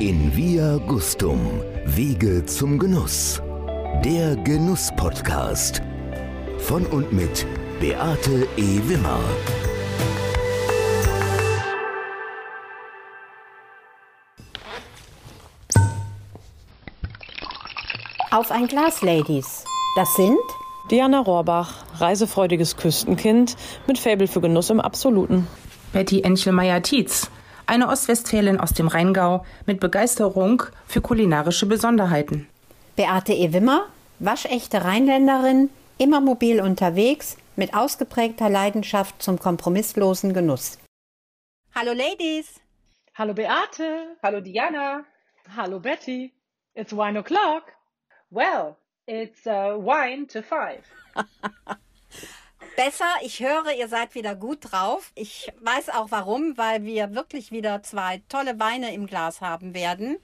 In Via Gustum, Wege zum Genuss. Der Genuss-Podcast. Von und mit Beate E. Wimmer. Auf ein Glas, Ladies. Das sind Diana Rohrbach, reisefreudiges Küstenkind mit Faible für Genuss im Absoluten. Betty Enchelmeier-Tietz, eine Ostwestfälin aus dem Rheingau mit Begeisterung für kulinarische Besonderheiten. Beate E. Wimmer, waschechte Rheinländerin, immer mobil unterwegs, mit ausgeprägter Leidenschaft zum kompromisslosen Genuss. Hallo Ladies! Hallo Beate! Hallo Diana! Hallo Betty! It's wine o'clock! Well, it's uh, wine to five. Besser, ich höre, ihr seid wieder gut drauf. Ich weiß auch warum, weil wir wirklich wieder zwei tolle Weine im Glas haben werden.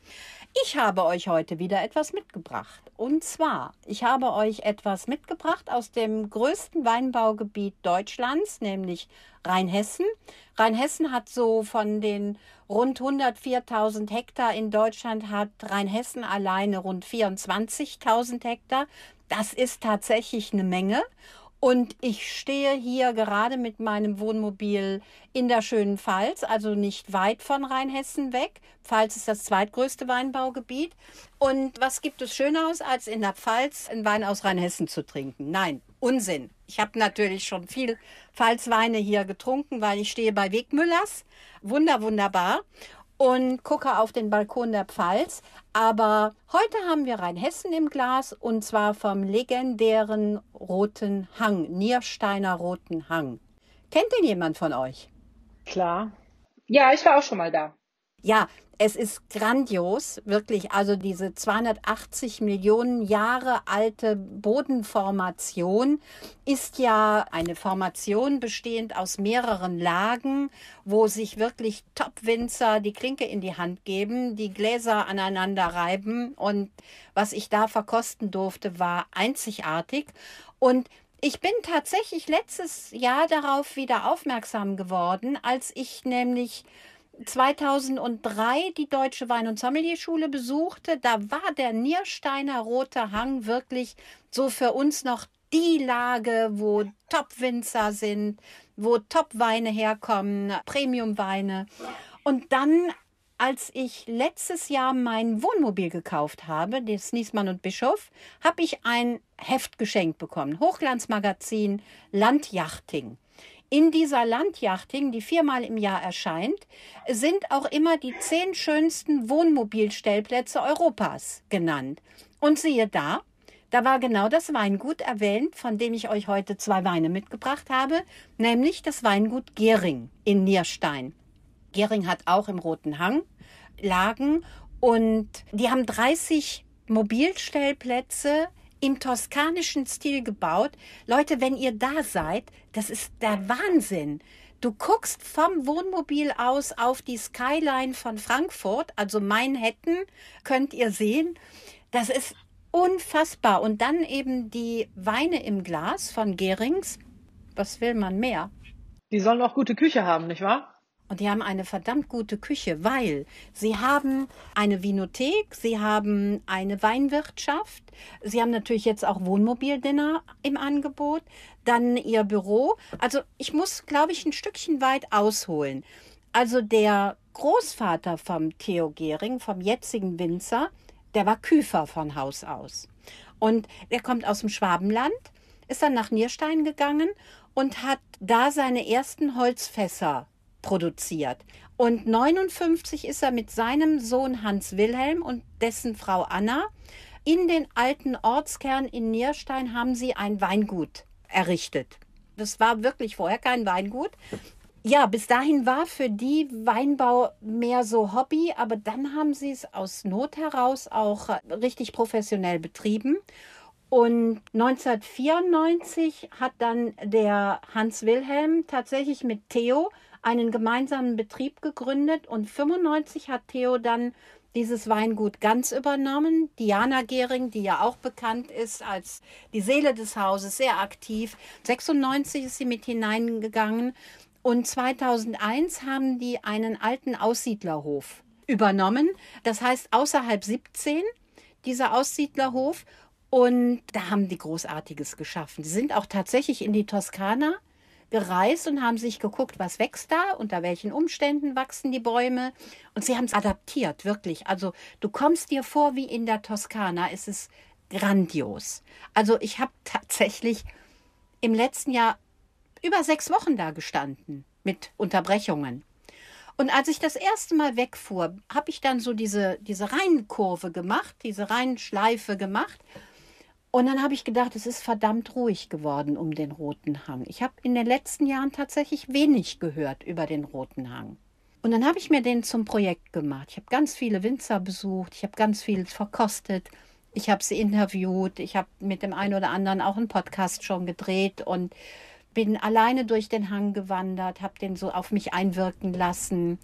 Ich habe euch heute wieder etwas mitgebracht. Und zwar, ich habe euch etwas mitgebracht aus dem größten Weinbaugebiet Deutschlands, nämlich Rheinhessen. Rheinhessen hat so von den rund 104.000 Hektar in Deutschland, hat Rheinhessen alleine rund 24.000 Hektar. Das ist tatsächlich eine Menge. Und ich stehe hier gerade mit meinem Wohnmobil in der schönen Pfalz, also nicht weit von Rheinhessen weg. Pfalz ist das zweitgrößte Weinbaugebiet. Und was gibt es Schöneres, als in der Pfalz einen Wein aus Rheinhessen zu trinken? Nein, Unsinn. Ich habe natürlich schon viel Pfalzweine hier getrunken, weil ich stehe bei Wegmüllers. Wunder, wunderbar und gucke auf den Balkon der Pfalz. Aber heute haben wir Rheinhessen im Glas und zwar vom legendären Roten Hang, Niersteiner Roten Hang. Kennt den jemand von euch? Klar. Ja, ich war auch schon mal da. Ja, es ist grandios, wirklich. Also diese 280 Millionen Jahre alte Bodenformation ist ja eine Formation bestehend aus mehreren Lagen, wo sich wirklich Top-Winzer die Klinke in die Hand geben, die Gläser aneinander reiben. Und was ich da verkosten durfte, war einzigartig. Und ich bin tatsächlich letztes Jahr darauf wieder aufmerksam geworden, als ich nämlich 2003 die Deutsche Wein- und Sommelierschule besuchte, da war der Niersteiner Rote Hang wirklich so für uns noch die Lage, wo Top-Winzer sind, wo Top-Weine herkommen, Premium-Weine. Und dann, als ich letztes Jahr mein Wohnmobil gekauft habe, das Niesmann und Bischof, habe ich ein Heft geschenkt bekommen. Hochglanzmagazin Landjachting. In dieser Landjachting, die viermal im Jahr erscheint, sind auch immer die zehn schönsten Wohnmobilstellplätze Europas genannt. Und siehe da, da war genau das Weingut erwähnt, von dem ich euch heute zwei Weine mitgebracht habe, nämlich das Weingut Gering in Nierstein. Gering hat auch im Roten Hang Lagen und die haben 30 Mobilstellplätze im toskanischen Stil gebaut. Leute, wenn ihr da seid, das ist der Wahnsinn. Du guckst vom Wohnmobil aus auf die Skyline von Frankfurt, also Manhattan, könnt ihr sehen. Das ist unfassbar. Und dann eben die Weine im Glas von Gerings. Was will man mehr? Die sollen auch gute Küche haben, nicht wahr? Und die haben eine verdammt gute Küche, weil sie haben eine Vinothek, sie haben eine Weinwirtschaft, sie haben natürlich jetzt auch Wohnmobildinner im Angebot, dann ihr Büro. Also ich muss, glaube ich, ein Stückchen weit ausholen. Also der Großvater vom Theo Gehring, vom jetzigen Winzer, der war Küfer von Haus aus. Und er kommt aus dem Schwabenland, ist dann nach Nierstein gegangen und hat da seine ersten Holzfässer produziert. Und 59 ist er mit seinem Sohn Hans Wilhelm und dessen Frau Anna in den alten Ortskern in Nierstein haben sie ein Weingut errichtet. Das war wirklich vorher kein Weingut. Ja, bis dahin war für die Weinbau mehr so Hobby, aber dann haben sie es aus Not heraus auch richtig professionell betrieben. Und 1994 hat dann der Hans Wilhelm tatsächlich mit Theo einen gemeinsamen Betrieb gegründet und 95 hat Theo dann dieses Weingut ganz übernommen. Diana Gehring, die ja auch bekannt ist als die Seele des Hauses, sehr aktiv. 96 ist sie mit hineingegangen und 2001 haben die einen alten Aussiedlerhof übernommen. Das heißt außerhalb 17, dieser Aussiedlerhof. Und da haben die Großartiges geschaffen. Sie sind auch tatsächlich in die Toskana gereist und haben sich geguckt, was wächst da, unter welchen Umständen wachsen die Bäume. Und sie haben es adaptiert, wirklich. Also du kommst dir vor wie in der Toskana. Es ist grandios. Also ich habe tatsächlich im letzten Jahr über sechs Wochen da gestanden mit Unterbrechungen. Und als ich das erste Mal wegfuhr, habe ich dann so diese, diese Rheinkurve gemacht, diese Rheinschleife gemacht und dann habe ich gedacht, es ist verdammt ruhig geworden um den Roten Hang. Ich habe in den letzten Jahren tatsächlich wenig gehört über den Roten Hang. Und dann habe ich mir den zum Projekt gemacht. Ich habe ganz viele Winzer besucht, ich habe ganz viel verkostet, ich habe sie interviewt, ich habe mit dem einen oder anderen auch einen Podcast schon gedreht und bin alleine durch den Hang gewandert, habe den so auf mich einwirken lassen.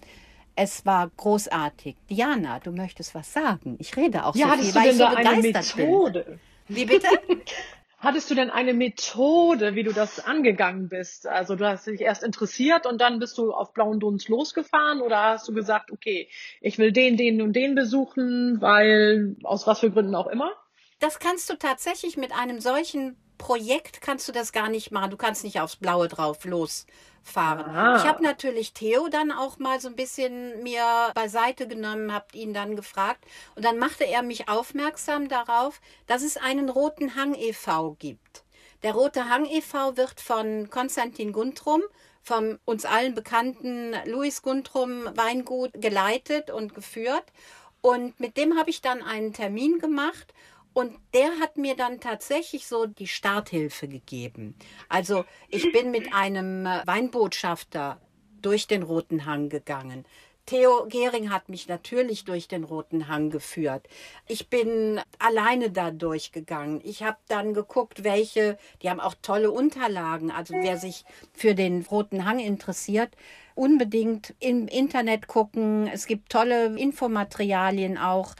Es war großartig. Diana, du möchtest was sagen. Ich rede auch ja, so viel, weil ich so eine Methode? bin. Wie bitte? Hattest du denn eine Methode, wie du das angegangen bist? Also du hast dich erst interessiert und dann bist du auf blauen Dunst losgefahren oder hast du gesagt, okay, ich will den, den und den besuchen, weil aus was für Gründen auch immer? Das kannst du tatsächlich mit einem solchen Projekt kannst du das gar nicht machen. Du kannst nicht aufs Blaue drauf losfahren. Ah. Ich habe natürlich Theo dann auch mal so ein bisschen mir beiseite genommen, habe ihn dann gefragt und dann machte er mich aufmerksam darauf, dass es einen Roten Hang e.V. gibt. Der Rote Hang e.V. wird von Konstantin Guntrum vom uns allen bekannten Louis Guntrum Weingut geleitet und geführt. Und mit dem habe ich dann einen Termin gemacht und der hat mir dann tatsächlich so die Starthilfe gegeben. Also ich bin mit einem äh, Weinbotschafter durch den Roten Hang gegangen. Theo Gehring hat mich natürlich durch den Roten Hang geführt. Ich bin alleine da durchgegangen. Ich habe dann geguckt, welche, die haben auch tolle Unterlagen. Also wer sich für den Roten Hang interessiert, unbedingt im Internet gucken. Es gibt tolle Infomaterialien auch.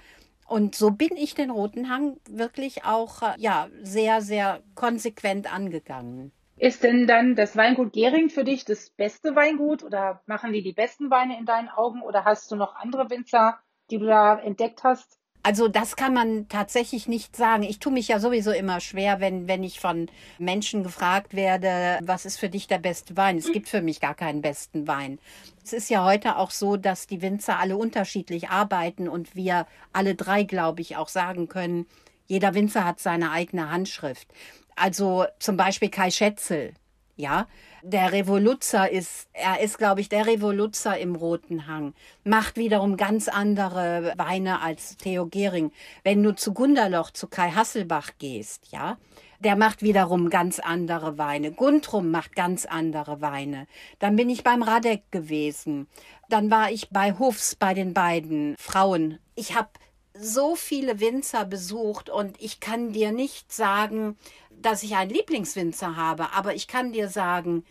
Und so bin ich den Roten Hang wirklich auch äh, ja, sehr, sehr konsequent angegangen. Ist denn dann das Weingut Gering für dich das beste Weingut oder machen die die besten Weine in deinen Augen oder hast du noch andere Winzer, die du da entdeckt hast? Also das kann man tatsächlich nicht sagen. Ich tue mich ja sowieso immer schwer, wenn, wenn ich von Menschen gefragt werde, was ist für dich der beste Wein? Es gibt für mich gar keinen besten Wein. Es ist ja heute auch so, dass die Winzer alle unterschiedlich arbeiten und wir alle drei, glaube ich, auch sagen können, jeder Winzer hat seine eigene Handschrift. Also zum Beispiel Kai Schätzel, ja, der Revoluzer ist, er ist, glaube ich, der Revoluzer im Roten Hang. Macht wiederum ganz andere Weine als Theo Gehring. Wenn du zu Gunderloch, zu Kai Hasselbach gehst, ja, der macht wiederum ganz andere Weine. Guntrum macht ganz andere Weine. Dann bin ich beim Radek gewesen. Dann war ich bei Hofs bei den beiden Frauen. Ich habe so viele Winzer besucht und ich kann dir nicht sagen, dass ich einen Lieblingswinzer habe, aber ich kann dir sagen,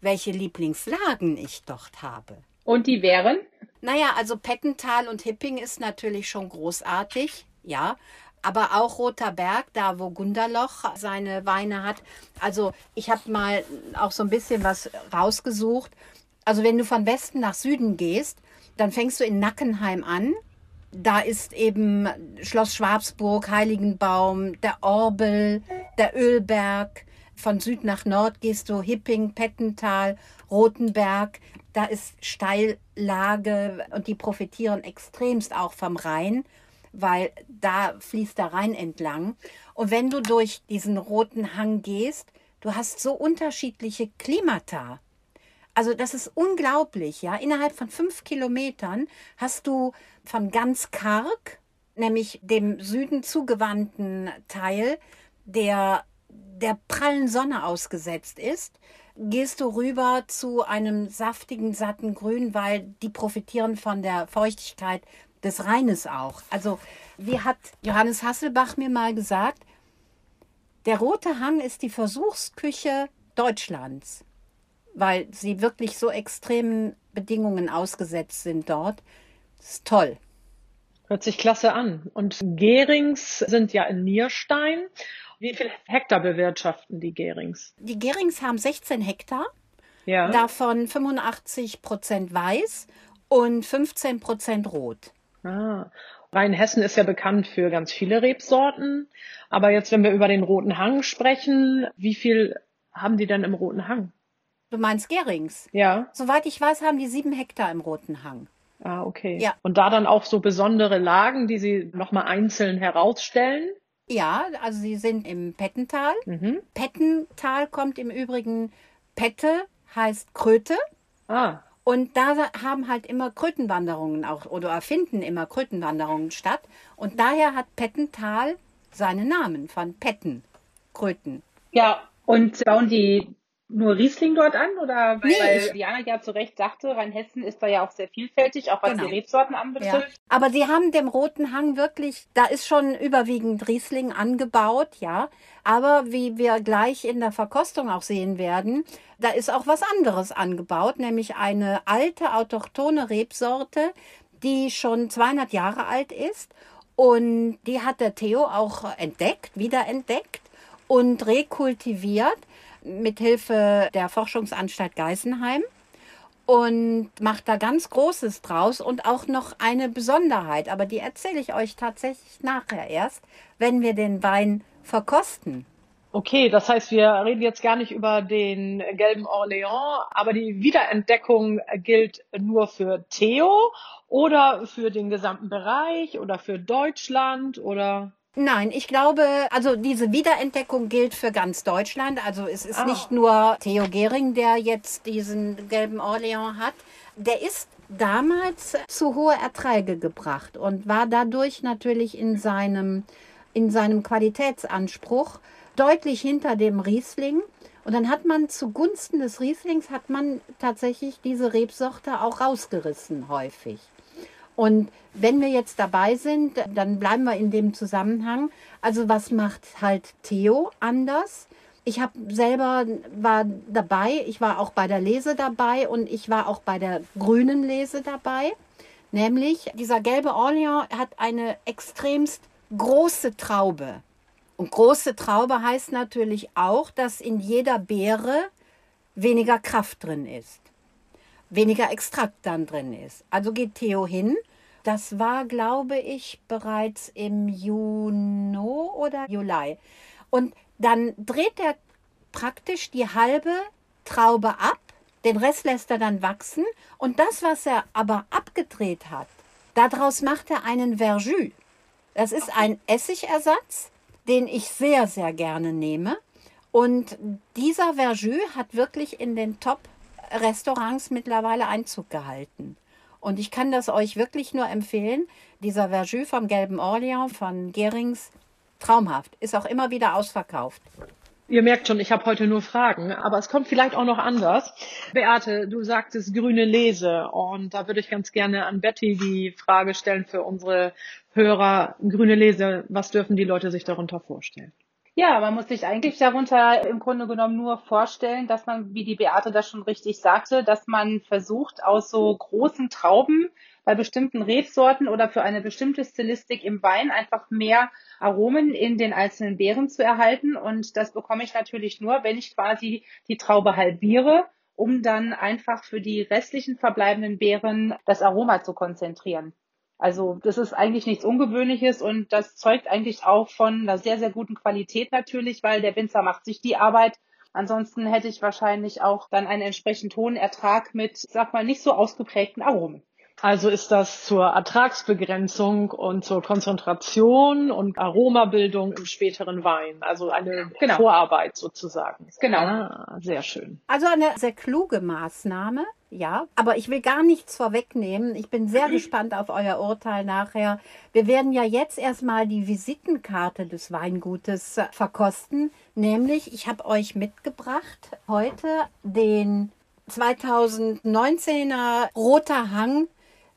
welche Lieblingslagen ich dort habe. Und die wären? Naja, also Pettental und Hipping ist natürlich schon großartig, ja. Aber auch Roter Berg, da wo Gunderloch seine Weine hat. Also ich habe mal auch so ein bisschen was rausgesucht. Also wenn du von Westen nach Süden gehst, dann fängst du in Nackenheim an da ist eben Schloss Schwabsburg, Heiligenbaum, der Orbel, der Ölberg. Von Süd nach Nord gehst du Hipping, Pettental, Rotenberg. Da ist Steillage und die profitieren extremst auch vom Rhein, weil da fließt der Rhein entlang. Und wenn du durch diesen roten Hang gehst, du hast so unterschiedliche Klimata. Also das ist unglaublich, ja. Innerhalb von fünf Kilometern hast du von ganz karg, nämlich dem Süden zugewandten Teil, der der prallen Sonne ausgesetzt ist, gehst du rüber zu einem saftigen, satten Grün, weil die profitieren von der Feuchtigkeit des Rheines auch. Also, wie hat Johannes Hasselbach mir mal gesagt, der Rote Hang ist die Versuchsküche Deutschlands weil sie wirklich so extremen Bedingungen ausgesetzt sind dort. Das ist toll. Hört sich klasse an. Und Gerings sind ja in Nierstein. Wie viel Hektar bewirtschaften die Gerings? Die Gerings haben 16 Hektar. Ja. Davon 85 Prozent weiß und 15 Prozent rot. Ah. Rheinhessen ist ja bekannt für ganz viele Rebsorten. Aber jetzt, wenn wir über den Roten Hang sprechen, wie viel haben die denn im Roten Hang? Du meinst Gerings? Ja. Soweit ich weiß, haben die sieben Hektar im Roten Hang. Ah, okay. Ja. Und da dann auch so besondere Lagen, die Sie nochmal einzeln herausstellen? Ja, also sie sind im Pettental. Mhm. Pettental kommt im Übrigen, Pette heißt Kröte. Ah, Und da haben halt immer Krötenwanderungen auch oder erfinden immer Krötenwanderungen statt. Und daher hat Pettental seinen Namen von Petten, Kröten. Ja, und bauen die nur Riesling dort an? Oder Nee, weil Diana ja zu Recht sagte, Rheinhessen ist da ja auch sehr vielfältig, auch was Genau. die Rebsorten Ja. anbetrifft. Aber sie haben dem Roten Hang wirklich, da ist schon überwiegend Riesling angebaut, ja. Aber wie wir gleich in der Verkostung auch sehen werden, da ist auch was anderes angebaut, nämlich eine alte autochthone Rebsorte, die schon 200 Jahre alt ist. Und die hat der Theo auch entdeckt, wiederentdeckt und rekultiviert mit Hilfe der Forschungsanstalt Geisenheim und macht da ganz Großes draus und auch noch eine Besonderheit. Aber die erzähle ich euch tatsächlich nachher erst, wenn wir den Wein verkosten. okay. Das heißt, wir reden jetzt gar nicht über den gelben Orléans, aber die Wiederentdeckung gilt nur für Theo oder für den gesamten Bereich oder für Deutschland oder? Nein, ich glaube, also diese Wiederentdeckung gilt für ganz Deutschland. Also es ist Ah. nicht nur Theo Gehring, der jetzt diesen gelben Orleans hat. Der ist damals zu hohe Erträge gebracht und war dadurch natürlich in seinem, in seinem Qualitätsanspruch deutlich hinter dem Riesling. Und dann hat man zugunsten des Rieslings hat man tatsächlich diese Rebsorte auch rausgerissen häufig. Und wenn wir jetzt dabei sind, dann bleiben wir in dem Zusammenhang. Also was macht halt Theo anders? Ich habe selber war dabei, ich war auch bei der Lese dabei und ich war auch bei der grünen Lese dabei. Nämlich dieser gelbe Orleans hat eine extremst große Traube. Und große Traube heißt natürlich auch, dass in jeder Beere weniger Kraft drin ist weniger Extrakt dann drin ist. Also geht Theo hin. Das war, glaube ich, bereits im Juni oder Juli. Und dann dreht er praktisch die halbe Traube ab. Den Rest lässt er dann wachsen. Und das, was er aber abgedreht hat, daraus macht er einen Verjus. Das ist ein Essigersatz, den ich sehr, sehr gerne nehme. Und dieser Verjus hat wirklich in den Top-Restaurants mittlerweile Einzug gehalten. Und ich kann das euch wirklich nur empfehlen. Dieser Verjus vom Gelben Orleans von Gerings, traumhaft. Ist auch immer wieder ausverkauft. Ihr merkt schon, ich habe heute nur Fragen, aber es kommt vielleicht auch noch anders. Beate, du sagtest grüne Lese und da würde ich ganz gerne an Betty die Frage stellen für unsere Hörer. Grüne Lese, was dürfen die Leute sich darunter vorstellen? Ja, man muss sich eigentlich darunter im Grunde genommen nur vorstellen, dass man, wie die Beate das schon richtig sagte, dass man versucht, aus so großen Trauben bei bestimmten Rebsorten oder für eine bestimmte Stilistik im Wein einfach mehr Aromen in den einzelnen Beeren zu erhalten. Und das bekomme ich natürlich nur, wenn ich quasi die Traube halbiere, um dann einfach für die restlichen verbleibenden Beeren das Aroma zu konzentrieren. Also das ist eigentlich nichts Ungewöhnliches und das zeugt eigentlich auch von einer sehr, sehr guten Qualität natürlich, weil der Winzer macht sich die Arbeit. Ansonsten hätte ich wahrscheinlich auch dann einen entsprechend hohen Ertrag mit, sag mal, nicht so ausgeprägten Aromen. Also ist das zur Ertragsbegrenzung und zur Konzentration und Aromabildung im späteren Wein. Also eine Genau. Vorarbeit sozusagen. Genau. Ah, sehr schön. Also eine sehr kluge Maßnahme, ja. Aber ich will gar nichts vorwegnehmen. Ich bin sehr gespannt auf euer Urteil nachher. Wir werden ja jetzt erstmal die Visitenkarte des Weingutes verkosten. Nämlich, ich habe euch mitgebracht heute den 2019er Roter Hang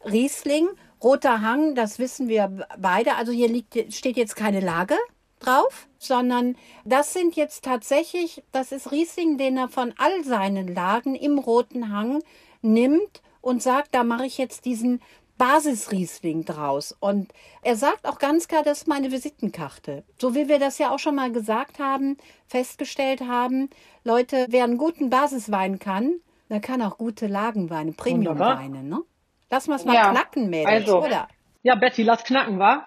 Riesling. Roter Hang, das wissen wir beide. Also hier liegt, steht jetzt keine Lage drauf, sondern das sind jetzt tatsächlich, das ist Riesling, den er von all seinen Lagen im Roten Hang nimmt und sagt, da mache ich jetzt diesen Basisriesling draus. Und er sagt auch ganz klar, das ist meine Visitenkarte. So wie wir das ja auch schon mal gesagt haben, festgestellt haben, Leute, wer einen guten Basiswein kann, der kann auch gute Lagenweine, Premiumweine, ne? Lass mal's mal Ja, knacken, Mädels, also, oder? Ja, Betty, lass knacken, wa?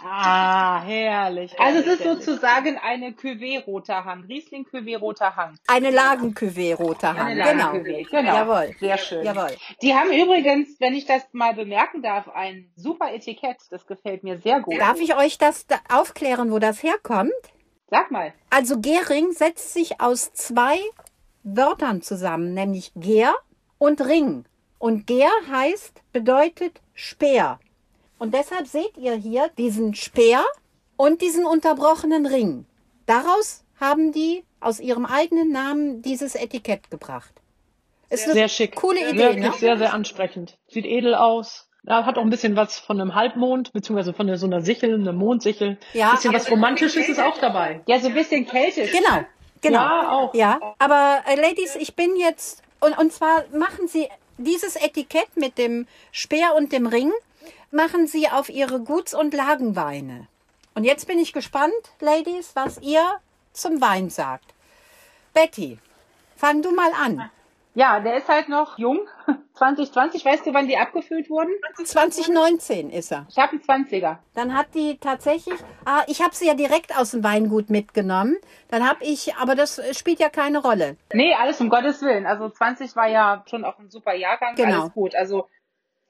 Ah, herrlich. Also es herrlich, ist herrlich. sozusagen eine Cuvée roter Hang, Riesling Cuvée roter Hang. Eine Lagencuvée roter Hang. Eine Genau. Genau. Jawohl. Sehr schön. Jawohl. Die haben übrigens, wenn ich das mal bemerken darf, ein super Etikett. Das gefällt mir sehr gut. Darf ich euch das da aufklären, wo das herkommt? Sag mal. Also Gering setzt sich aus zwei Wörtern zusammen, nämlich Ger und Ring. Und Ger heißt, bedeutet Speer. Und deshalb seht ihr hier diesen Speer und diesen unterbrochenen Ring. Daraus haben die aus ihrem eigenen Namen dieses Etikett gebracht. Ist eine Sehr schick. coole Idee, Wirklich ne? sehr, sehr ansprechend. Sieht edel aus. Ja, hat auch ein bisschen was von einem Halbmond, beziehungsweise von so einer Sichel, einer Mondsichel. Ja, bisschen aber- was Romantisches ist auch dabei. Ja, so ein bisschen keltisch. Genau, genau. Ja, auch. Ja, aber äh, Ladies, ich bin jetzt und, und zwar machen Sie dieses Etikett mit dem Speer und dem Ring machen Sie auf Ihre Guts- und Lagenweine. Und jetzt bin ich gespannt, Ladies, was ihr zum Wein sagt. Betty, fang du mal an. Ja, der ist halt noch jung. 2020, weißt du, wann die abgefüllt wurden? 2019 ist er. Ich habe einen 20er. Dann hat die tatsächlich, ah, ich habe sie ja direkt aus dem Weingut mitgenommen. Dann habe ich, aber das spielt ja keine Rolle. Nee, alles um Gottes Willen. Also 20 war ja schon auch ein super Jahrgang. Genau. Alles gut. Also,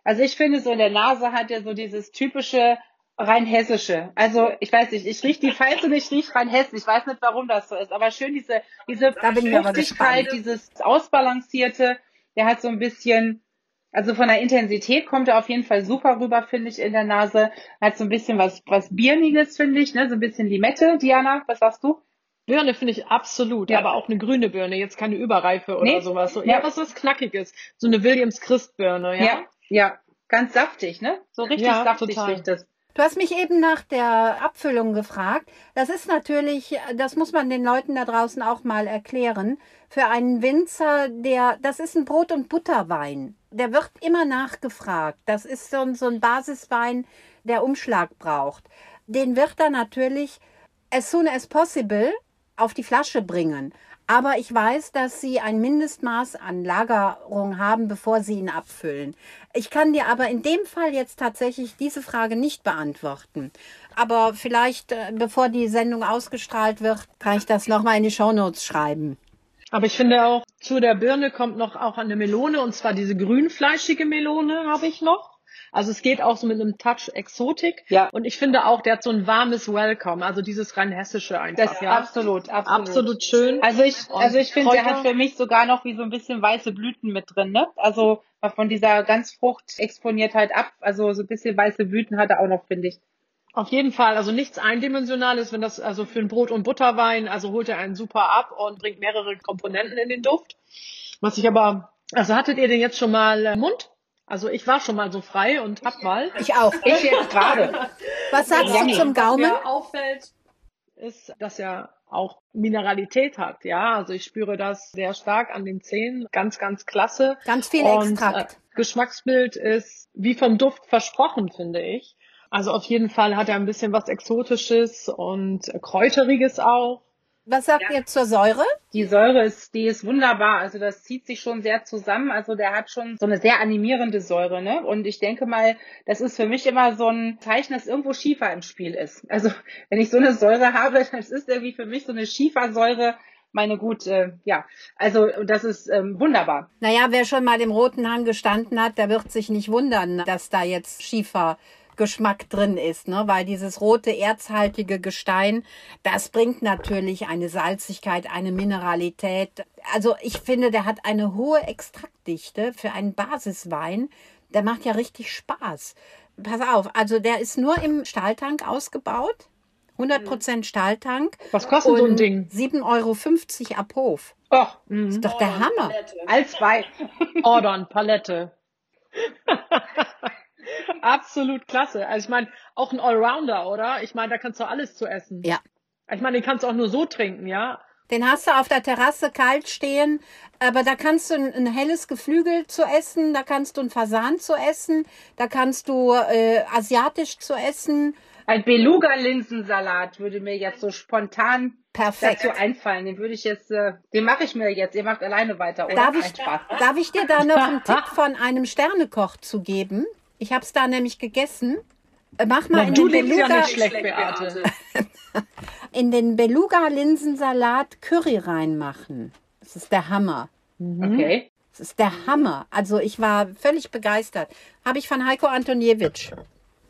also ich finde so in der Nase hat er so dieses typische rein hessische. Also ich weiß nicht, ich rieche die Pfalz und ich rieche rein hessen. Ich weiß nicht, warum das so ist, aber schön diese diese Fruchtigkeit, dieses ausbalancierte. Der hat so ein bisschen also von der Intensität kommt er auf jeden Fall super rüber, finde ich, in der Nase. Hat so ein bisschen was, was Birniges, finde ich, ne? So ein bisschen Limette. Diana, was sagst du? Birne finde ich absolut, Ja. aber auch eine grüne Birne, jetzt keine Überreife oder Nee. sowas. So, Ja. ja, was was Knackiges. So eine Williams Christbirne, ja. Ja, ja. Ganz saftig, ne? So richtig Ja, saftig total. riecht es. Du hast mich eben nach der Abfüllung gefragt. Das ist natürlich, das muss man den Leuten da draußen auch mal erklären. Für einen Winzer, der, das ist ein Brot- und Butterwein. Der wird immer nachgefragt. Das ist so ein, so ein Basiswein, der Umschlag braucht. Den wird er natürlich as soon as possible auf die Flasche bringen. Aber ich weiß, dass Sie ein Mindestmaß an Lagerung haben, bevor Sie ihn abfüllen. Ich kann dir aber in dem Fall jetzt tatsächlich diese Frage nicht beantworten. Aber vielleicht, äh, bevor die Sendung ausgestrahlt wird, kann ich das nochmal in die Shownotes schreiben. Aber ich finde auch, zu der Birne kommt noch auch eine Melone, und zwar diese grünfleischige Melone habe ich noch. Also es geht auch so mit einem Touch Exotik. Ja. Und ich finde auch, der hat so ein warmes Welcome, also dieses rein hessische einfach. Das ist ja. absolut, absolut. Absolut schön. Also ich, also ich finde, der hat für mich sogar noch wie so ein bisschen weiße Blüten mit drin, ne? Also mal von dieser Ganzfrucht-Exponiertheit ab. Also so ein bisschen weiße Blüten hat er auch noch, finde ich. Auf jeden Fall, also nichts Eindimensionales, wenn das also für ein Brot- und Butterwein, also holt er einen super ab und bringt mehrere Komponenten in den Duft. Was ich aber, also hattet ihr den jetzt schon mal im Mund? Also ich war schon mal so frei und hab mal. Ich auch. Ich jetzt gerade. Was sagst du Yummy. zum Gaumen? mir auffällt, ist, dass er auch Mineralität hat. Ja, also ich spüre das sehr stark an den Zähnen. Ganz, ganz klasse. Ganz viel Und, Extrakt. Äh, Geschmacksbild ist wie vom Duft versprochen, finde ich. Also auf jeden Fall hat er ein bisschen was Exotisches und Kräuteriges auch. Was sagt ihr zur Säure? Die Säure ist, die ist wunderbar. Also das zieht sich schon sehr zusammen. Also der hat schon so eine sehr animierende Säure, ne? Und ich denke mal, das ist für mich immer so ein Zeichen, dass irgendwo Schiefer im Spiel ist. Also wenn ich so eine Säure habe, das ist irgendwie für mich so eine Schiefersäure. Meine gut, äh, ja. Also das ist ähm, wunderbar. Naja, wer schon mal im Roten Hang gestanden hat, der wird sich nicht wundern, dass da jetzt Schiefergeschmack drin ist, ne? Weil dieses rote, erzhaltige Gestein, das bringt natürlich eine Salzigkeit, eine Mineralität. Also ich finde, der hat eine hohe Extraktdichte für einen Basiswein. Der macht ja richtig Spaß. Pass auf, also der ist nur im Stahltank ausgebaut. 100% Stahltank. Was kostet so ein Ding? 7,50 Euro ab Hof. Oh, Ist doch der Hammer. als zwei. Ordern, Palette. Absolut klasse. Also ich meine, auch ein Allrounder, oder? Ich meine, da kannst du alles zu essen. Ja. Ich meine, den kannst du auch nur so trinken, ja? Den hast du auf der Terrasse kalt stehen, aber da kannst du ein, ein helles Geflügel zu essen, da kannst du ein Fasan zu essen, da kannst du äh, asiatisch zu essen. Ein Beluga-Linsensalat würde mir jetzt so spontan Perfekt. dazu einfallen. Den würde ich jetzt, äh, den mache ich mir jetzt. Ihr macht alleine weiter, oder? Darf ich, darf ich dir da noch einen Tipp von einem Sternekoch zu geben? Ich habe es da nämlich gegessen. Äh, Mach mal Na, in du den ja Beluga, nicht schlecht, Beate. in den Beluga-Linsensalat Curry reinmachen. Das ist der Hammer. Okay. Das ist der Hammer. Also ich war völlig begeistert. Habe ich von Heiko Antoniewicz.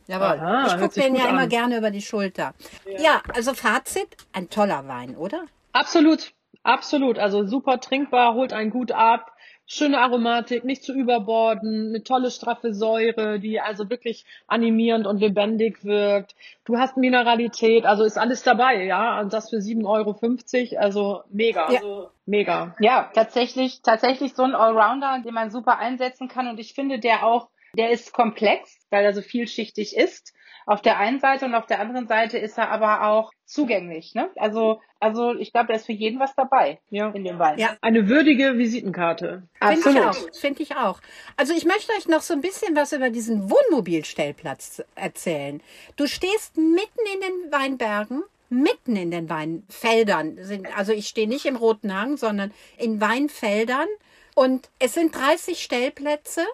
Jawohl. Aha, ich gucke den ja immer an. gerne über die Schulter. Ja. also Fazit, ein toller Wein, oder? Absolut, absolut. Also super trinkbar, holt einen gut ab. Schöne Aromatik, nicht zu überborden, eine tolle straffe Säure, die also wirklich animierend und lebendig wirkt. Du hast Mineralität, also ist alles dabei, ja. Und das für 7,50 Euro, also mega, Ja. also mega. Ja, tatsächlich, tatsächlich so ein Allrounder, den man super einsetzen kann. Und ich finde, der auch, der ist komplex, weil er so vielschichtig ist. Auf der einen Seite und auf der anderen Seite ist er aber auch zugänglich. Ne? Also, also ich glaube, da ist für jeden was dabei Ja. in dem Wein. Ja. Eine würdige Visitenkarte. Finde ich auch. Finde ich auch. Also ich möchte euch noch so ein bisschen was über diesen Wohnmobilstellplatz erzählen. Du stehst mitten in den Weinbergen, mitten in den Weinfeldern. Sind, also ich stehe nicht im Roten Hang, sondern in Weinfeldern. Und es sind 30 Stellplätze.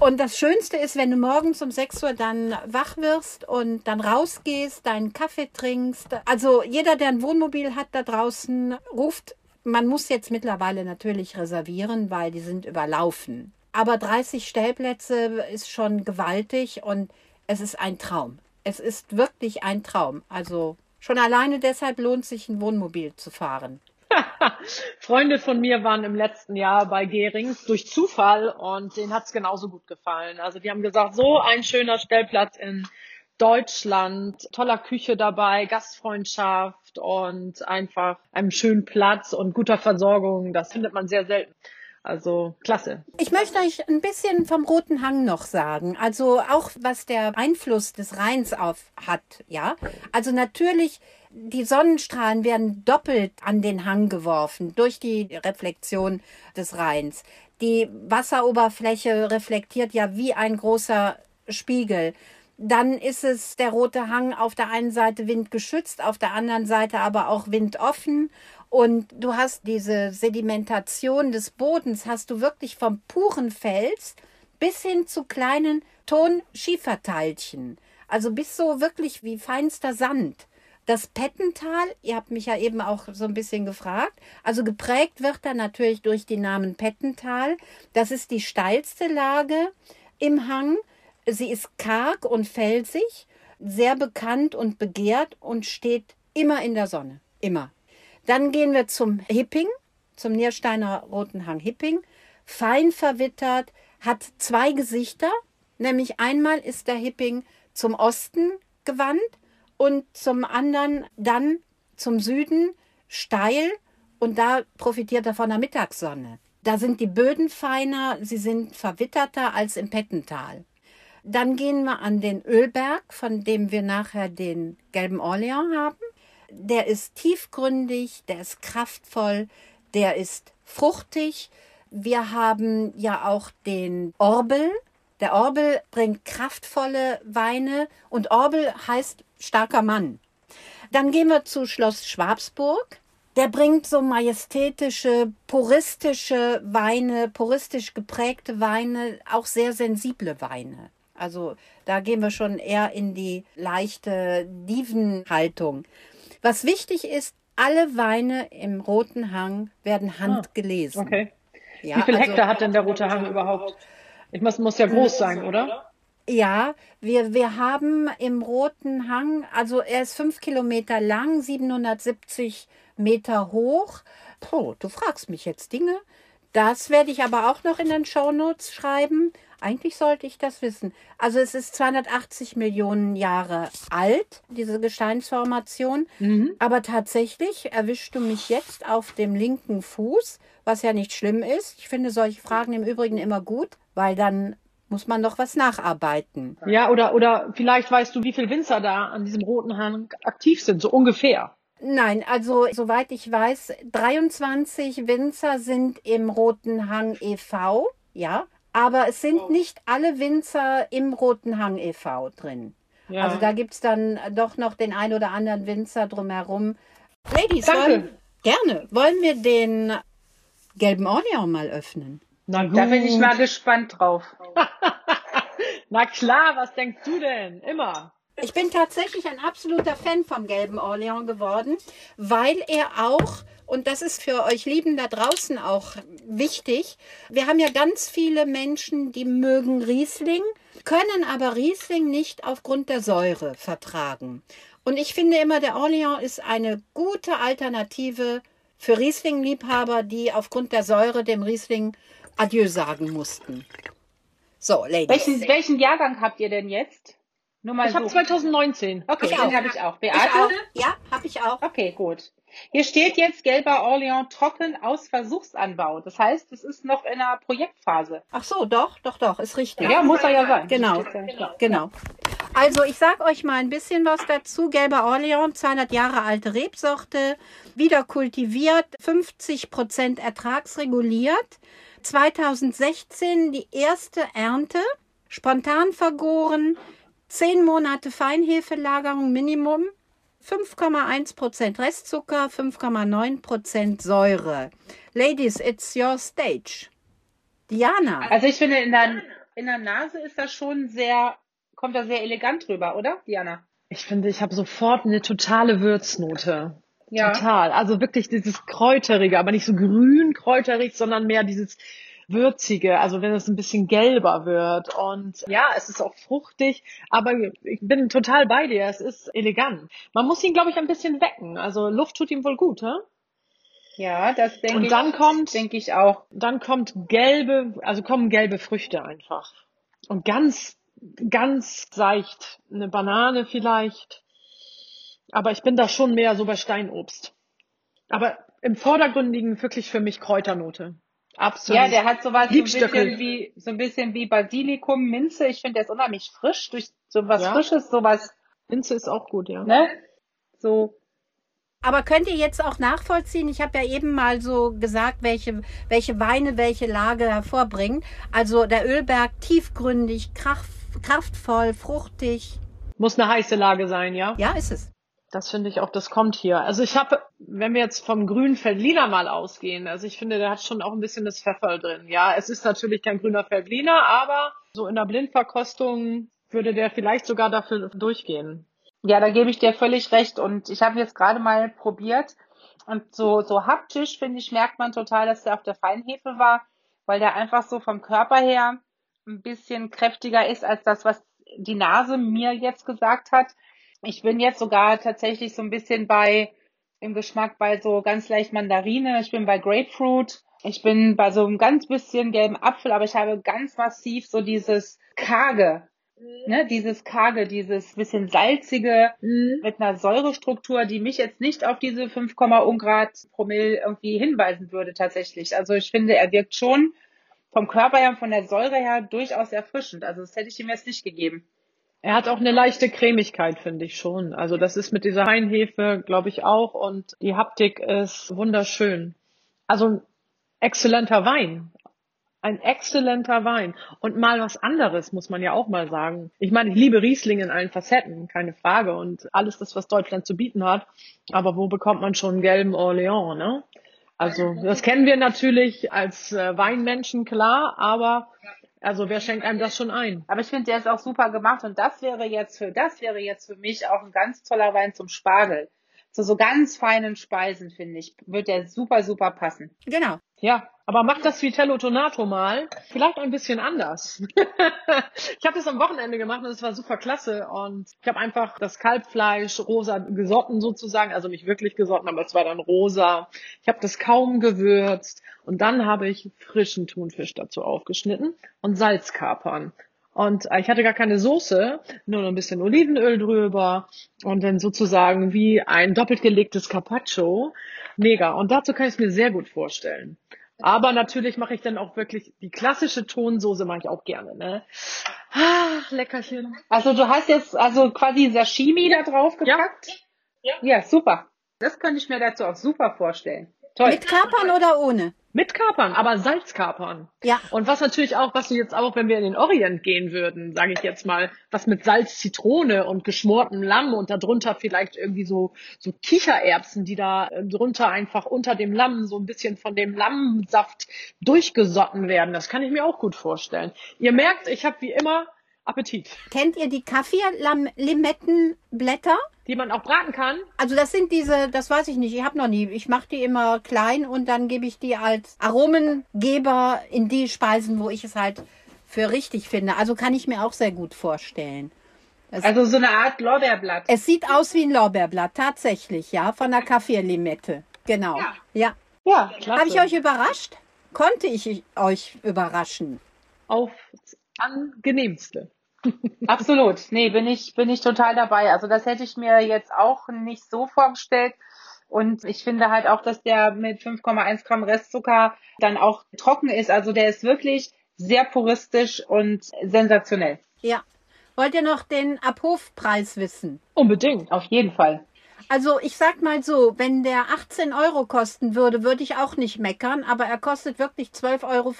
Und das Schönste ist, wenn du morgens um 6 Uhr dann wach wirst und dann rausgehst, deinen Kaffee trinkst. Also jeder, der ein Wohnmobil hat da draußen, ruft man muss jetzt mittlerweile natürlich reservieren, weil die sind überlaufen. Aber 30 Stellplätze ist schon gewaltig und es ist ein Traum. Es ist wirklich ein Traum. Also schon alleine deshalb lohnt sich ein Wohnmobil zu fahren. Freunde von mir waren im letzten Jahr bei Gerings durch Zufall und denen hat's genauso gut gefallen. Also die haben gesagt, so ein schöner Stellplatz in Deutschland, toller Küche dabei, Gastfreundschaft und einfach einem schönen Platz und guter Versorgung. Das findet man sehr selten. Also klasse. Ich möchte euch ein bisschen vom Roten Hang noch sagen. Also auch was der Einfluss des Rheins auf hat, ja. Also natürlich, die Sonnenstrahlen werden doppelt an den Hang geworfen durch die Reflexion des Rheins. Die Wasseroberfläche reflektiert ja wie ein großer Spiegel. Dann ist es der Rote Hang auf der einen Seite windgeschützt, auf der anderen Seite aber auch windoffen. Und du hast diese Sedimentation des Bodens, hast du wirklich vom puren Fels bis hin zu kleinen Tonschieferteilchen. Also bis so wirklich wie feinster Sand. Das Pettental, ihr habt mich ja eben auch so ein bisschen gefragt, also geprägt wird da natürlich durch die Namen Pettental. Das ist die steilste Lage im Hang. Sie ist karg und felsig, sehr bekannt und begehrt und steht immer in der Sonne. Immer. Dann gehen wir zum Hipping, zum Niersteiner Roten Hang Hipping. Fein verwittert, hat zwei Gesichter. Nämlich einmal ist der Hipping zum Osten gewandt und zum anderen dann zum Süden steil und da profitiert er von der Mittagssonne. Da sind die Böden feiner, sie sind verwitterter als im Pettental. Dann gehen wir an den Ölberg, von dem wir nachher den gelben Orleans haben. Der ist tiefgründig, der ist kraftvoll, der ist fruchtig. Wir haben ja auch den Orbel. Der Orbel bringt kraftvolle Weine und Orbel heißt starker Mann. Dann gehen wir zu Schloss Schwabsburg. Der bringt so majestätische, puristische Weine, puristisch geprägte Weine, auch sehr sensible Weine. Also da gehen wir schon eher in die leichte Dievenhaltung. Was wichtig ist, alle Weine im Roten Hang werden handgelesen. Okay. Ja, Wie viel also- Hektar hat denn der Rote Hang überhaupt? Ich muss, muss ja groß sein, oder? Ja, wir, wir haben im Roten Hang, also er ist fünf Kilometer lang, 770 Meter hoch. Puh, du fragst mich jetzt Dinge. Das werde ich aber auch noch in den Shownotes schreiben. Eigentlich sollte ich das wissen. Also es ist 280 Millionen Jahre alt, diese Gesteinsformation. Aber tatsächlich erwischst du mich jetzt auf dem linken Fuß, was ja nicht schlimm ist. Ich finde solche Fragen im Übrigen immer gut, weil dann muss man noch was nacharbeiten. Ja, oder, oder vielleicht weißt du, wie viele Winzer da an diesem Roten Hang aktiv sind, so ungefähr. Nein, also soweit ich weiß, 23 Winzer sind im Roten Hang e.V., ja, aber es sind nicht alle Winzer im Roten Hang e.V. drin. Ja. Also da gibt's dann doch noch den ein oder anderen Winzer drumherum. Ladies, Danke. wollen, gerne. Wollen wir den gelben Orleans mal öffnen? Na gut. Da bin ich mal gespannt drauf. Na klar, was denkst du denn? Immer. Ich bin tatsächlich ein absoluter Fan vom gelben Orleans geworden, weil er auch, und das ist für euch Lieben da draußen auch wichtig, wir haben ja ganz viele Menschen, die mögen Riesling, können aber Riesling nicht aufgrund der Säure vertragen. Und ich finde immer, der Orleans ist eine gute Alternative für Riesling-Liebhaber, die aufgrund der Säure dem Riesling Adieu sagen mussten. So, Ladies. Welchen, welchen Jahrgang habt ihr denn jetzt? Nur mal Ich habe so. 2019. Okay, Ich den habe ich auch. Ich Beate? auch. Ja, habe ich auch. Okay, gut. Hier steht jetzt gelber Orleans trocken aus Versuchsanbau. Das heißt, es ist noch in einer Projektphase. Ach so, doch, doch, doch, ist richtig. Ja, muss er ja sein. Genau, ja- genau. Also ich sag euch mal ein bisschen was dazu. Gelber Orleans, 200 Jahre alte Rebsorte, wieder kultiviert, 50 Prozent ertragsreguliert. 2016 die erste Ernte, spontan vergoren, 10 Monate Feinhefelagerung Minimum, 5,1 Prozent Restzucker, 5,9 Prozent Säure. Ladies, it's your stage. Diana. Also ich finde, in der, in der Nase ist das schon sehr, kommt da sehr elegant drüber, oder, Diana? Ich finde, ich habe sofort eine totale Würznote. Ja. Total. Also wirklich dieses Kräuterige, aber nicht so grün kräuterig, sondern mehr dieses würzige, also wenn es ein bisschen gelber wird. Und ja, es ist auch fruchtig, aber ich bin total bei dir. Es ist elegant. Man muss ihn, glaube ich, ein bisschen wecken. Also Luft tut ihm wohl gut, hä? Ja, das denke Und ich. dann kommt- denke ich auch. Dann kommt gelbe, also kommen gelbe Früchte einfach. Und ganz, ganz seicht. Eine Banane vielleicht. Aber ich bin da schon mehr so bei Steinobst. Aber im Vordergrund liegen wirklich für mich Kräuternote. Absolut. Ja, der hat sowas so ein Liebstöckel. bisschen wie so ein bisschen wie Basilikum, Minze. Ich finde, der ist unheimlich frisch durch so was Ja. Frisches, sowas, Minze ist auch gut, ja. ne? So Aber könnt ihr jetzt auch nachvollziehen? Ich habe ja eben mal so gesagt, welche, welche Weine welche Lage hervorbringen. Also der Ölberg tiefgründig, kraft, kraftvoll, fruchtig. Muss eine heiße Lage sein, ja? Ja, ist es. Das finde ich auch, das kommt hier. Also ich habe, wenn wir jetzt vom grünen Feldliner mal ausgehen, also ich finde, der hat schon auch ein bisschen das Pfeffer drin. Ja, es ist natürlich kein grüner Feldliner, aber so in der Blindverkostung würde der vielleicht sogar dafür durchgehen. Ja, da gebe ich dir völlig recht. Und ich habe jetzt gerade mal probiert. Und so, so haptisch, finde ich, merkt man total, dass der auf der Feinhefe war, weil der einfach so vom Körper her ein bisschen kräftiger ist als das, was die Nase mir jetzt gesagt hat. Ich bin jetzt sogar tatsächlich so ein bisschen bei, im Geschmack bei so ganz leicht Mandarine. Ich bin bei Grapefruit. Ich bin bei so einem ganz bisschen gelben Apfel, aber ich habe ganz massiv so dieses karge, ne, dieses karge, dieses bisschen salzige mit einer Säurestruktur, die mich jetzt nicht auf diese 5, Ungrad Promille irgendwie hinweisen würde tatsächlich. Also ich finde, er wirkt schon vom Körper her und von der Säure her durchaus erfrischend. Also das hätte ich ihm jetzt nicht gegeben. Er hat auch eine leichte Cremigkeit, finde ich schon. Also das ist mit dieser Feinhefe, glaube ich, auch. Und die Haptik ist wunderschön. Also ein exzellenter Wein. Ein exzellenter Wein. Und mal was anderes, muss man ja auch mal sagen. Ich meine, ich liebe Riesling in allen Facetten, keine Frage. Und alles das, was Deutschland zu bieten hat. Aber wo bekommt man schon einen gelben Orleans, ne? Also, das kennen wir natürlich als äh, Weinmenschen, klar. Aber, also, wer schenkt einem das schon ein? Aber ich finde, der ist auch super gemacht und das wäre jetzt für, das wäre jetzt für mich auch ein ganz toller Wein zum Spargel. Zu so ganz feinen Speisen, finde ich, wird der super, super passen. Genau. Ja, aber mach das Vitello Tonato mal. Vielleicht ein bisschen anders. ich habe das am Wochenende gemacht und es war super klasse. Und ich habe einfach das Kalbfleisch rosa gesotten sozusagen. Also nicht wirklich gesotten, aber es war dann rosa. Ich habe das kaum gewürzt. Und dann habe ich frischen Thunfisch dazu aufgeschnitten und Salzkapern. Und äh, ich hatte gar keine Soße, nur noch ein bisschen Olivenöl drüber und dann sozusagen wie ein doppelt gelegtes Carpaccio. Mega. Und dazu kann ich es mir sehr gut vorstellen. Aber natürlich mache ich dann auch wirklich die klassische Tonsoße mache ich auch gerne, ne? Ah, Leckerchen. Also du hast jetzt also quasi Sashimi da drauf gepackt? Ja. Ja, super. Das könnte ich mir dazu auch super vorstellen. Toll. Mit Kapern oder ohne? Mit Kapern, aber Salzkapern. Ja. Und was natürlich auch, was du jetzt auch, wenn wir in den Orient gehen würden, sage ich jetzt mal, was mit Salz, Zitrone und geschmortem Lamm und darunter vielleicht irgendwie so so Kichererbsen, die da äh, drunter einfach unter dem Lamm so ein bisschen von dem Lammsaft durchgesotten werden. Das kann ich mir auch gut vorstellen. Ihr merkt, ich habe wie immer Appetit. Kennt ihr die Kaffee-Limettenblätter? Die man auch braten kann. Also das sind diese, das weiß ich nicht, ich habe noch nie. Ich mache die immer klein und dann gebe ich die als Aromengeber in die Speisen, wo ich es halt für richtig finde. Also kann ich mir auch sehr gut vorstellen. Das also so eine Art Lorbeerblatt. Es sieht aus wie ein Lorbeerblatt, tatsächlich, ja, von der Kaffeelimette. Genau. Ja. Ja, ja Habe ich euch überrascht? Konnte ich euch überraschen? Auf angenehmste. Absolut. Nee, bin ich, bin ich total dabei. Also das hätte ich mir jetzt auch nicht so vorgestellt. Und ich finde halt auch, dass der mit 5,1 Gramm Restzucker dann auch trocken ist. Also der ist wirklich sehr puristisch und sensationell. Ja. Wollt ihr noch den Abhofpreis wissen? Unbedingt, auf jeden Fall. Also ich sag mal so, wenn der 18 Euro kosten würde, würde ich auch nicht meckern, aber er kostet wirklich 12,50 Euro.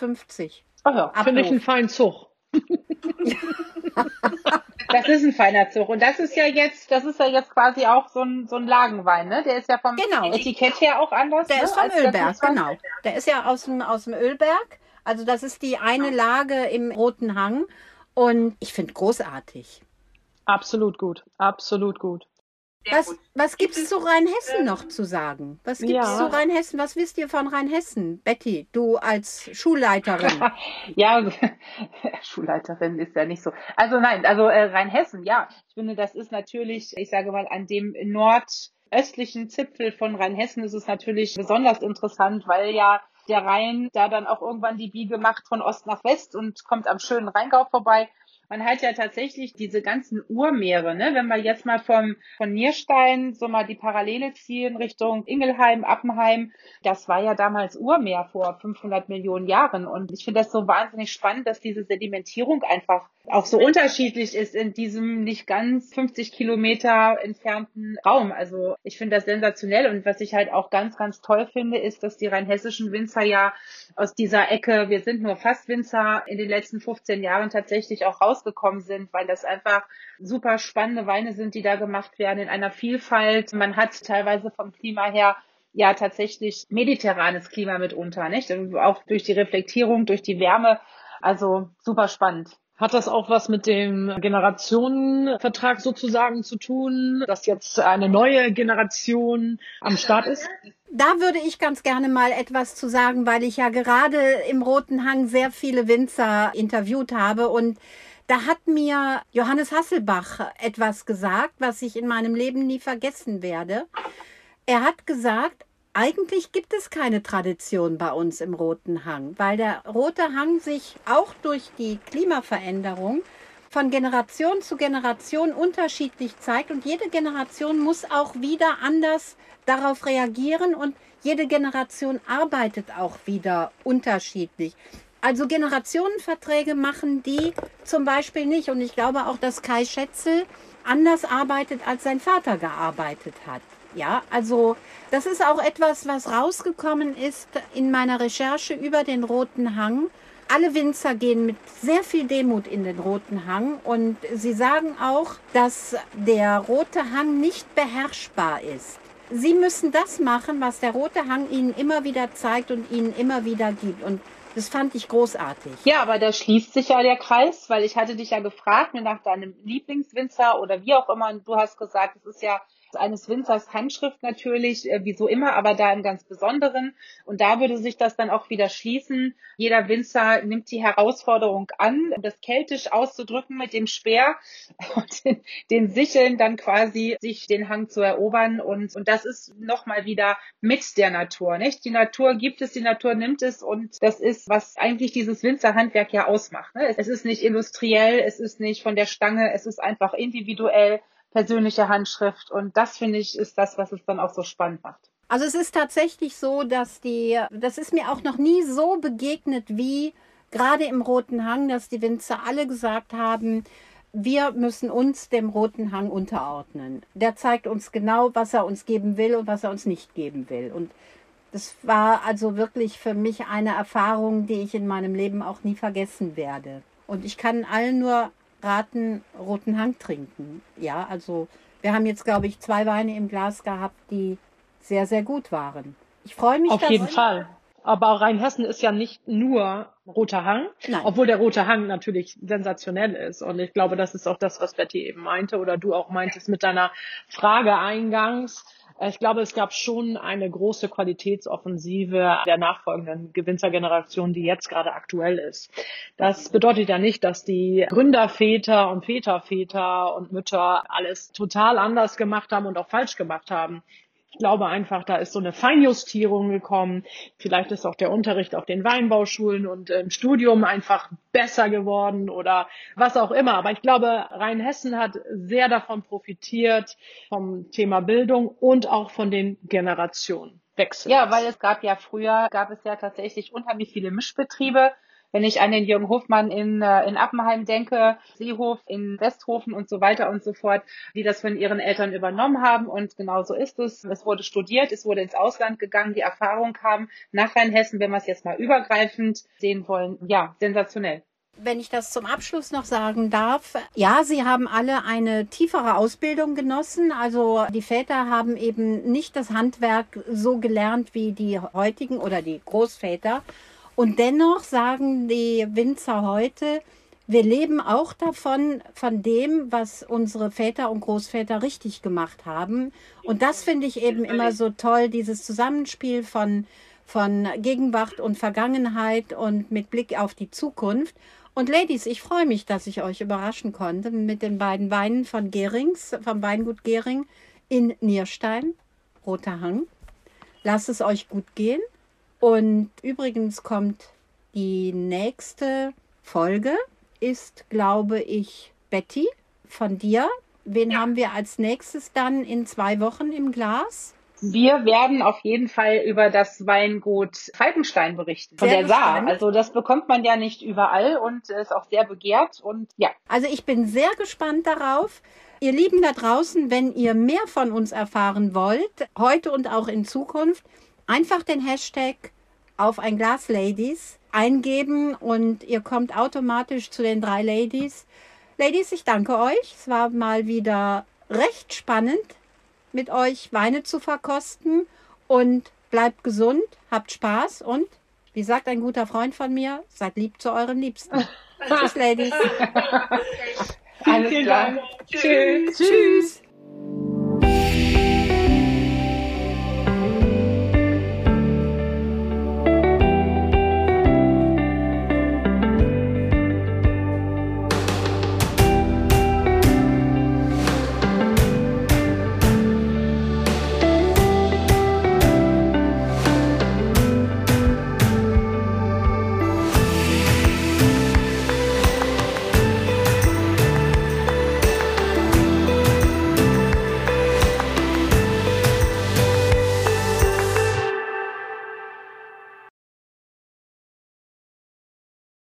Ach ja, finde ich einen feinen Zug. Das ist ein feiner Zug. Und das ist ja jetzt, das ist ja jetzt quasi auch so ein, so ein Lagenwein, ne? Der ist ja vom genau. Etikett her auch anders. Der ne? ist vom Ölberg, genau. Der ist ja aus dem, aus dem Ölberg. Also das ist die eine Lage im Roten Hang. Und ich finde großartig. Absolut gut. Absolut gut. Was, was gibt es zu Rheinhessen noch zu sagen? Was gibt es ja. zu Rheinhessen? Was wisst ihr von Rheinhessen? Betty, du als Schulleiterin. ja, Schulleiterin ist ja nicht so. Also nein, also äh, Rheinhessen, ja. Ich finde, das ist natürlich, ich sage mal, an dem nordöstlichen Zipfel von Rheinhessen ist es natürlich besonders interessant, weil ja der Rhein da dann auch irgendwann die Biege macht von Ost nach West und kommt am schönen Rheingau vorbei man hat ja tatsächlich diese ganzen Urmeere, ne? Wenn wir jetzt mal vom, von Nierstein so mal die Parallele ziehen Richtung Ingelheim, Appenheim, das war ja damals Urmeer vor 500 Millionen Jahren. Und ich finde das so wahnsinnig spannend, dass diese Sedimentierung einfach auch so unterschiedlich ist in diesem nicht ganz 50 Kilometer entfernten Raum. Also ich finde das sensationell. Und was ich halt auch ganz, ganz toll finde, ist, dass die rheinhessischen Winzer ja aus dieser Ecke, wir sind nur fast Winzer, in den letzten 15 Jahren tatsächlich auch rausgekommen sind, weil das einfach super spannende Weine sind, die da gemacht werden in einer Vielfalt. Man hat teilweise vom Klima her ja tatsächlich mediterranes Klima mitunter, nicht? Auch durch die Reflektierung, durch die Wärme. Also super spannend. Hat das auch was mit dem Generationenvertrag sozusagen zu tun, dass jetzt eine neue Generation am Start ist? Da würde ich ganz gerne mal etwas zu sagen, weil ich ja gerade im Roten Hang sehr viele Winzer interviewt habe und da hat mir Johannes Hasselbach etwas gesagt, was ich in meinem Leben nie vergessen werde. Er hat gesagt, eigentlich gibt es keine Tradition bei uns im Roten Hang, weil der Rote Hang sich auch durch die Klimaveränderung von Generation zu Generation unterschiedlich zeigt und jede Generation muss auch wieder anders darauf reagieren und jede Generation arbeitet auch wieder unterschiedlich. Also Generationenverträge machen die zum Beispiel nicht und ich glaube auch, dass Kai Schätzel anders arbeitet, als sein Vater gearbeitet hat. Ja, also das ist auch etwas, was rausgekommen ist in meiner Recherche über den Roten Hang. Alle Winzer gehen mit sehr viel Demut in den Roten Hang und sie sagen auch, dass der Rote Hang nicht beherrschbar ist. Sie müssen das machen, was der Rote Hang ihnen immer wieder zeigt und ihnen immer wieder gibt. Und das fand ich großartig. Ja, aber da schließt sich ja der Kreis, weil ich hatte dich ja gefragt, mir nach deinem Lieblingswinzer oder wie auch immer, und du hast gesagt, es ist ja eines Winzers Handschrift natürlich, äh, wie so immer, aber da im ganz Besonderen. Und da würde sich das dann auch wieder schließen. Jeder Winzer nimmt die Herausforderung an, das keltisch auszudrücken mit dem Speer und den, den Sicheln dann quasi sich den Hang zu erobern. Und, und das ist nochmal wieder mit der Natur, nicht? Die Natur gibt es, die Natur nimmt es und das ist, was eigentlich dieses Winzerhandwerk ja ausmacht. Ne? Es ist nicht industriell, es ist nicht von der Stange, es ist einfach individuell persönliche Handschrift. Und das finde ich ist das, was es dann auch so spannend macht. Also es ist tatsächlich so, dass die, das ist mir auch noch nie so begegnet wie gerade im Roten Hang, dass die Winzer alle gesagt haben, wir müssen uns dem Roten Hang unterordnen. Der zeigt uns genau, was er uns geben will und was er uns nicht geben will. Und das war also wirklich für mich eine Erfahrung, die ich in meinem Leben auch nie vergessen werde. Und ich kann allen nur raten, roten Hang trinken. Ja, also wir haben jetzt, glaube ich, zwei Weine im Glas gehabt, die sehr, sehr gut waren. Ich freue mich. Auf jeden Fall. Aber Rheinhessen ist ja nicht nur Roter Hang, Nein. obwohl der Rote Hang natürlich sensationell ist. Und ich glaube, das ist auch das, was Betty eben meinte oder du auch meintest mit deiner Frage eingangs. Ich glaube, es gab schon eine große Qualitätsoffensive der nachfolgenden Gewinzergeneration, die jetzt gerade aktuell ist. Das bedeutet ja nicht, dass die Gründerväter und Väterväter und Mütter alles total anders gemacht haben und auch falsch gemacht haben. Ich glaube einfach, da ist so eine Feinjustierung gekommen. Vielleicht ist auch der Unterricht auf den Weinbauschulen und im Studium einfach besser geworden oder was auch immer. Aber ich glaube, Rheinhessen hat sehr davon profitiert, vom Thema Bildung und auch von den Generationenwechseln. Ja, weil es gab ja früher, gab es ja tatsächlich unheimlich viele Mischbetriebe. Wenn ich an den Jürgen Hofmann in, äh, in Appenheim denke, Seehof in Westhofen und so weiter und so fort, die das von ihren Eltern übernommen haben. Und genau so ist es. Es wurde studiert, es wurde ins Ausland gegangen, die Erfahrung kam nach Rheinhessen, wenn wir es jetzt mal übergreifend sehen wollen. Ja, sensationell. Wenn ich das zum Abschluss noch sagen darf, ja, Sie haben alle eine tiefere Ausbildung genossen. Also die Väter haben eben nicht das Handwerk so gelernt wie die heutigen oder die Großväter. Und dennoch sagen die Winzer heute, wir leben auch davon, von dem, was unsere Väter und Großväter richtig gemacht haben. Und das finde ich eben immer so toll, dieses Zusammenspiel von, von Gegenwart und Vergangenheit und mit Blick auf die Zukunft. Und Ladies, ich freue mich, dass ich euch überraschen konnte mit den beiden Weinen von Gerings, vom Weingut Gering in Nierstein, Roter Hang. Lasst es euch gut gehen. Und übrigens kommt die nächste Folge, ist, glaube ich, Betty von dir. Wen ja. haben wir als nächstes dann in zwei Wochen im Glas? Wir werden auf jeden Fall über das Weingut Falkenstein berichten. Von der Saar. Also das bekommt man ja nicht überall und ist auch sehr begehrt und ja. Also ich bin sehr gespannt darauf. Ihr Lieben da draußen, wenn ihr mehr von uns erfahren wollt, heute und auch in Zukunft, einfach den Hashtag auf ein Glas Ladies eingeben und ihr kommt automatisch zu den drei Ladies. Ladies, ich danke euch. Es war mal wieder recht spannend, mit euch Weine zu verkosten und bleibt gesund, habt Spaß und wie sagt ein guter Freund von mir, seid lieb zu euren Liebsten. Tschüss, Ladies. Alles klar. Tschüss. Tschüss.